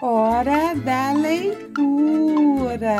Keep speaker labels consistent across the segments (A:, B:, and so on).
A: Hora da leitura.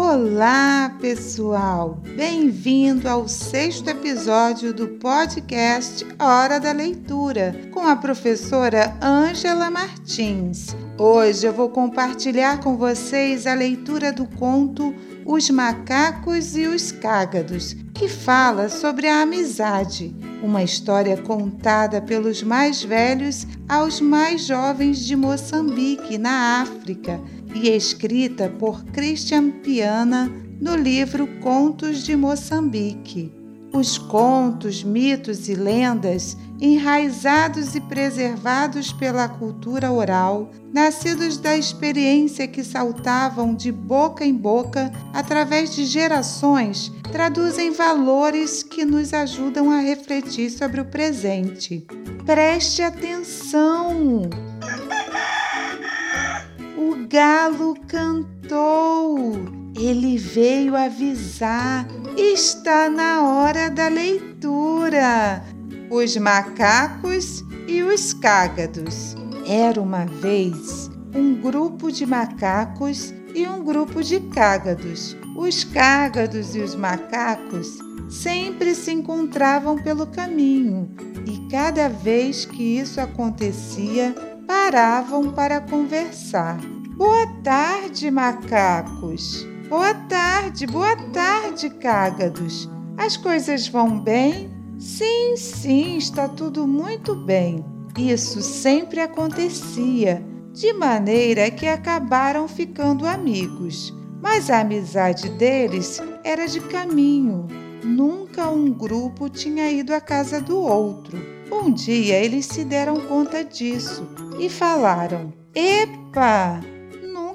A: Olá, pessoal! Bem-vindo ao sexto episódio do podcast Hora da Leitura, com a professora Ângela Martins. Hoje eu vou compartilhar com vocês a leitura do conto Os Macacos e os Cágados, que fala sobre a amizade uma história contada pelos mais velhos aos mais jovens de Moçambique, na África, e escrita por Christian Piana no livro Contos de Moçambique. Os contos, mitos e lendas, enraizados e preservados pela cultura oral, nascidos da experiência que saltavam de boca em boca através de gerações, traduzem valores que nos ajudam a refletir sobre o presente. Preste atenção! Galo cantou ele veio avisar: está na hora da leitura. Os macacos e os cágados. Era uma vez um grupo de macacos e um grupo de cágados. Os cágados e os macacos sempre se encontravam pelo caminho e cada vez que isso acontecia, paravam para conversar. Boa tarde, macacos! Boa tarde, boa tarde, cágados. As coisas vão bem? Sim, sim, está tudo muito bem. Isso sempre acontecia, de maneira que acabaram ficando amigos. Mas a amizade deles era de caminho. Nunca um grupo tinha ido à casa do outro. Um dia eles se deram conta disso e falaram: Epa!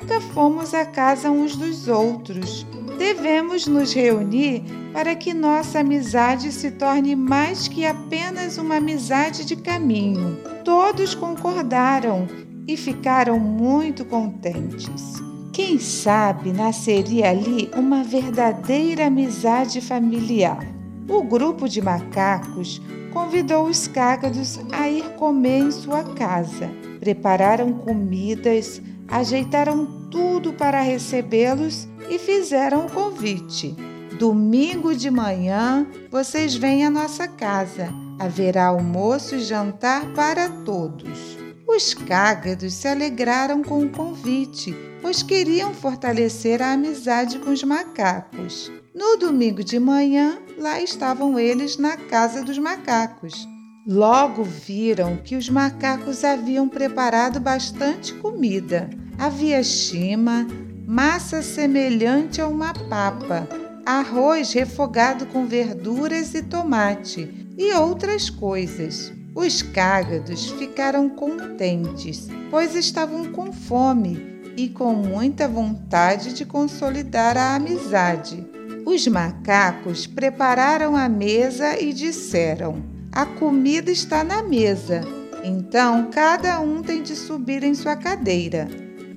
A: Nunca fomos à casa uns dos outros. Devemos nos reunir para que nossa amizade se torne mais que apenas uma amizade de caminho. Todos concordaram e ficaram muito contentes. Quem sabe nasceria ali uma verdadeira amizade familiar. O grupo de macacos convidou os cágados a ir comer em sua casa. Prepararam comidas, ajeitaram tudo para recebê-los e fizeram o convite. Domingo de manhã vocês vêm à nossa casa. Haverá almoço e jantar para todos. Os cágados se alegraram com o convite, pois queriam fortalecer a amizade com os macacos. No domingo de manhã, lá estavam eles na casa dos macacos. Logo viram que os macacos haviam preparado bastante comida. Havia chima, massa semelhante a uma papa, arroz refogado com verduras e tomate e outras coisas. Os cágados ficaram contentes, pois estavam com fome e com muita vontade de consolidar a amizade. Os macacos prepararam a mesa e disseram: a comida está na mesa, então cada um tem de subir em sua cadeira.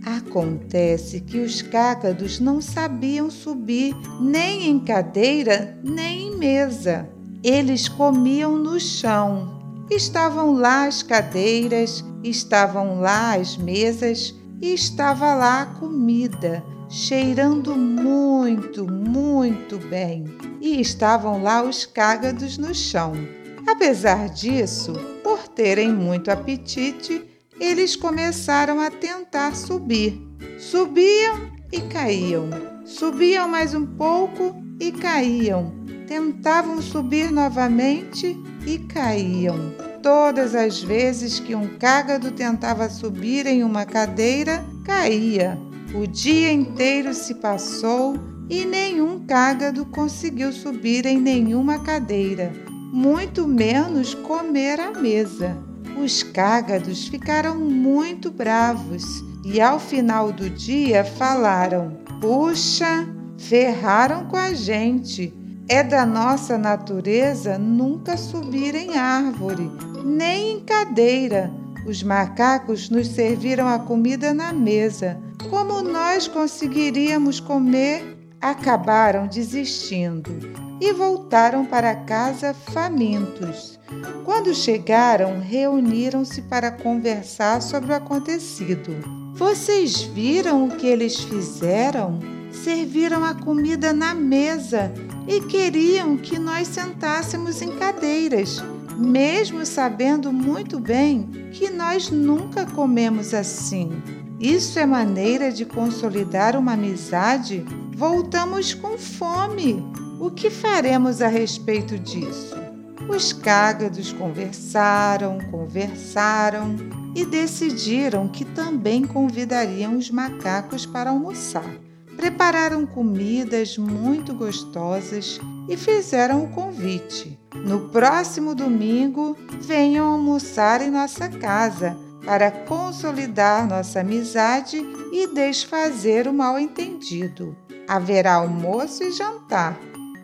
A: Acontece que os cácados não sabiam subir nem em cadeira nem em mesa. Eles comiam no chão. Estavam lá as cadeiras, estavam lá as mesas e estava lá a comida, cheirando muito, muito bem. E estavam lá os cágados no chão. Apesar disso, por terem muito apetite, eles começaram a tentar subir. Subiam e caíam. Subiam mais um pouco e caíam. Tentavam subir novamente e caíam. Todas as vezes que um cágado tentava subir em uma cadeira, caía. O dia inteiro se passou e nenhum cágado conseguiu subir em nenhuma cadeira muito menos comer à mesa. Os cágados ficaram muito bravos e ao final do dia falaram: Puxa, ferraram com a gente. É da nossa natureza nunca subir em árvore, nem em cadeira. Os macacos nos serviram a comida na mesa. Como nós conseguiríamos comer? Acabaram desistindo e voltaram para casa famintos. Quando chegaram, reuniram-se para conversar sobre o acontecido. Vocês viram o que eles fizeram? Serviram a comida na mesa e queriam que nós sentássemos em cadeiras, mesmo sabendo muito bem que nós nunca comemos assim. Isso é maneira de consolidar uma amizade? Voltamos com fome. O que faremos a respeito disso? Os cágados conversaram, conversaram e decidiram que também convidariam os macacos para almoçar. Prepararam comidas muito gostosas e fizeram o convite. No próximo domingo, venham almoçar em nossa casa para consolidar nossa amizade e desfazer o mal-entendido. Haverá almoço e jantar.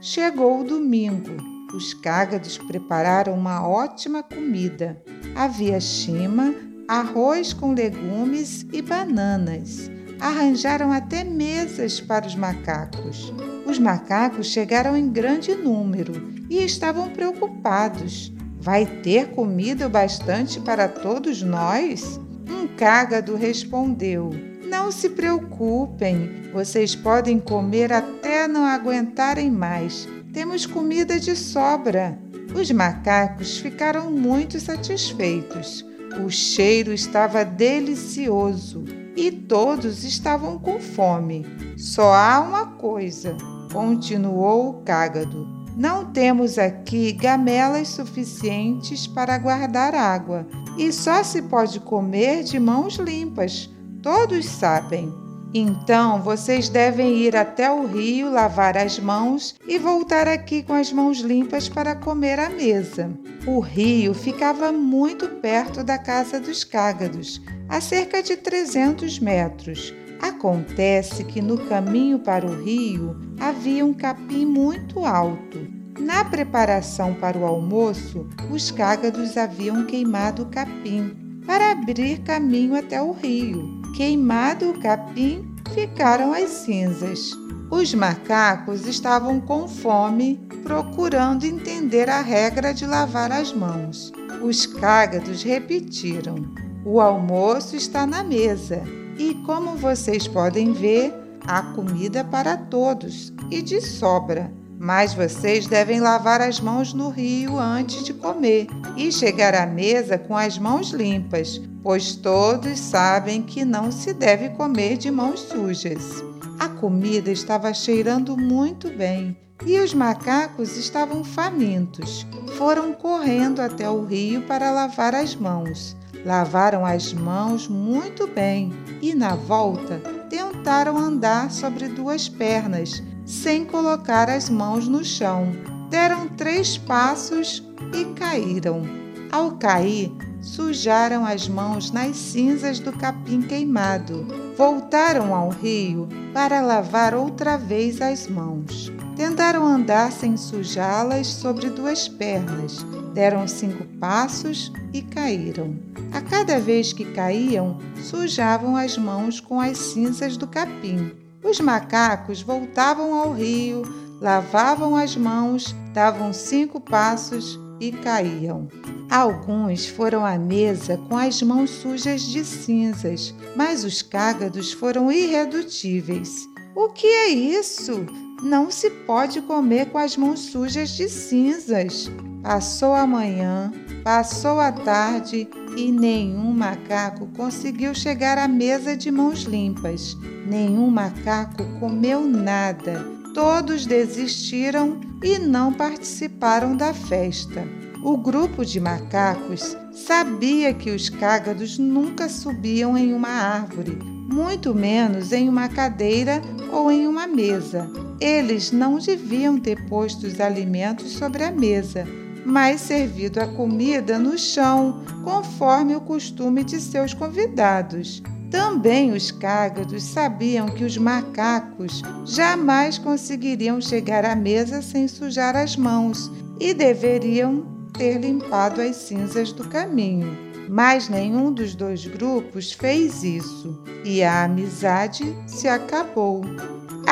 A: Chegou o domingo. Os cágados prepararam uma ótima comida. Havia chima, arroz com legumes e bananas. Arranjaram até mesas para os macacos. Os macacos chegaram em grande número e estavam preocupados. Vai ter comida o bastante para todos nós? Um cágado respondeu: Não se preocupem, vocês podem comer até não aguentarem mais. Temos comida de sobra. Os macacos ficaram muito satisfeitos. O cheiro estava delicioso e todos estavam com fome. Só há uma coisa, continuou o cágado não temos aqui gamelas suficientes para guardar água e só se pode comer de mãos limpas, todos sabem. Então vocês devem ir até o rio lavar as mãos e voltar aqui com as mãos limpas para comer à mesa. O rio ficava muito perto da casa dos cágados, a cerca de 300 metros. Acontece que no caminho para o rio havia um capim muito alto. Na preparação para o almoço, os cágados haviam queimado o capim para abrir caminho até o rio. Queimado o capim, ficaram as cinzas. Os macacos estavam com fome, procurando entender a regra de lavar as mãos. Os cágados repetiram: O almoço está na mesa e como vocês podem ver, há comida para todos e de sobra. Mas vocês devem lavar as mãos no rio antes de comer e chegar à mesa com as mãos limpas, pois todos sabem que não se deve comer de mãos sujas. A comida estava cheirando muito bem e os macacos estavam famintos. Foram correndo até o rio para lavar as mãos. Lavaram as mãos muito bem e, na volta, tentaram andar sobre duas pernas, sem colocar as mãos no chão. Deram três passos e caíram. Ao cair, sujaram as mãos nas cinzas do capim queimado. Voltaram ao rio para lavar outra vez as mãos. Tentaram andar sem sujá-las sobre duas pernas. Deram cinco passos e caíram. A cada vez que caíam, sujavam as mãos com as cinzas do capim. Os macacos voltavam ao rio, lavavam as mãos, davam cinco passos e caíam. Alguns foram à mesa com as mãos sujas de cinzas, mas os cágados foram irredutíveis. O que é isso? Não se pode comer com as mãos sujas de cinzas. Passou a manhã, passou a tarde e nenhum macaco conseguiu chegar à mesa de mãos limpas. Nenhum macaco comeu nada. Todos desistiram e não participaram da festa. O grupo de macacos sabia que os cágados nunca subiam em uma árvore, muito menos em uma cadeira ou em uma mesa. Eles não deviam ter posto os alimentos sobre a mesa, mas servido a comida no chão, conforme o costume de seus convidados. Também os cágados sabiam que os macacos jamais conseguiriam chegar à mesa sem sujar as mãos e deveriam ter limpado as cinzas do caminho. Mas nenhum dos dois grupos fez isso e a amizade se acabou.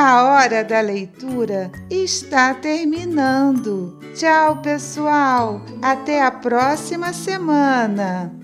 A: A hora da leitura está terminando. Tchau, pessoal. Até a próxima semana.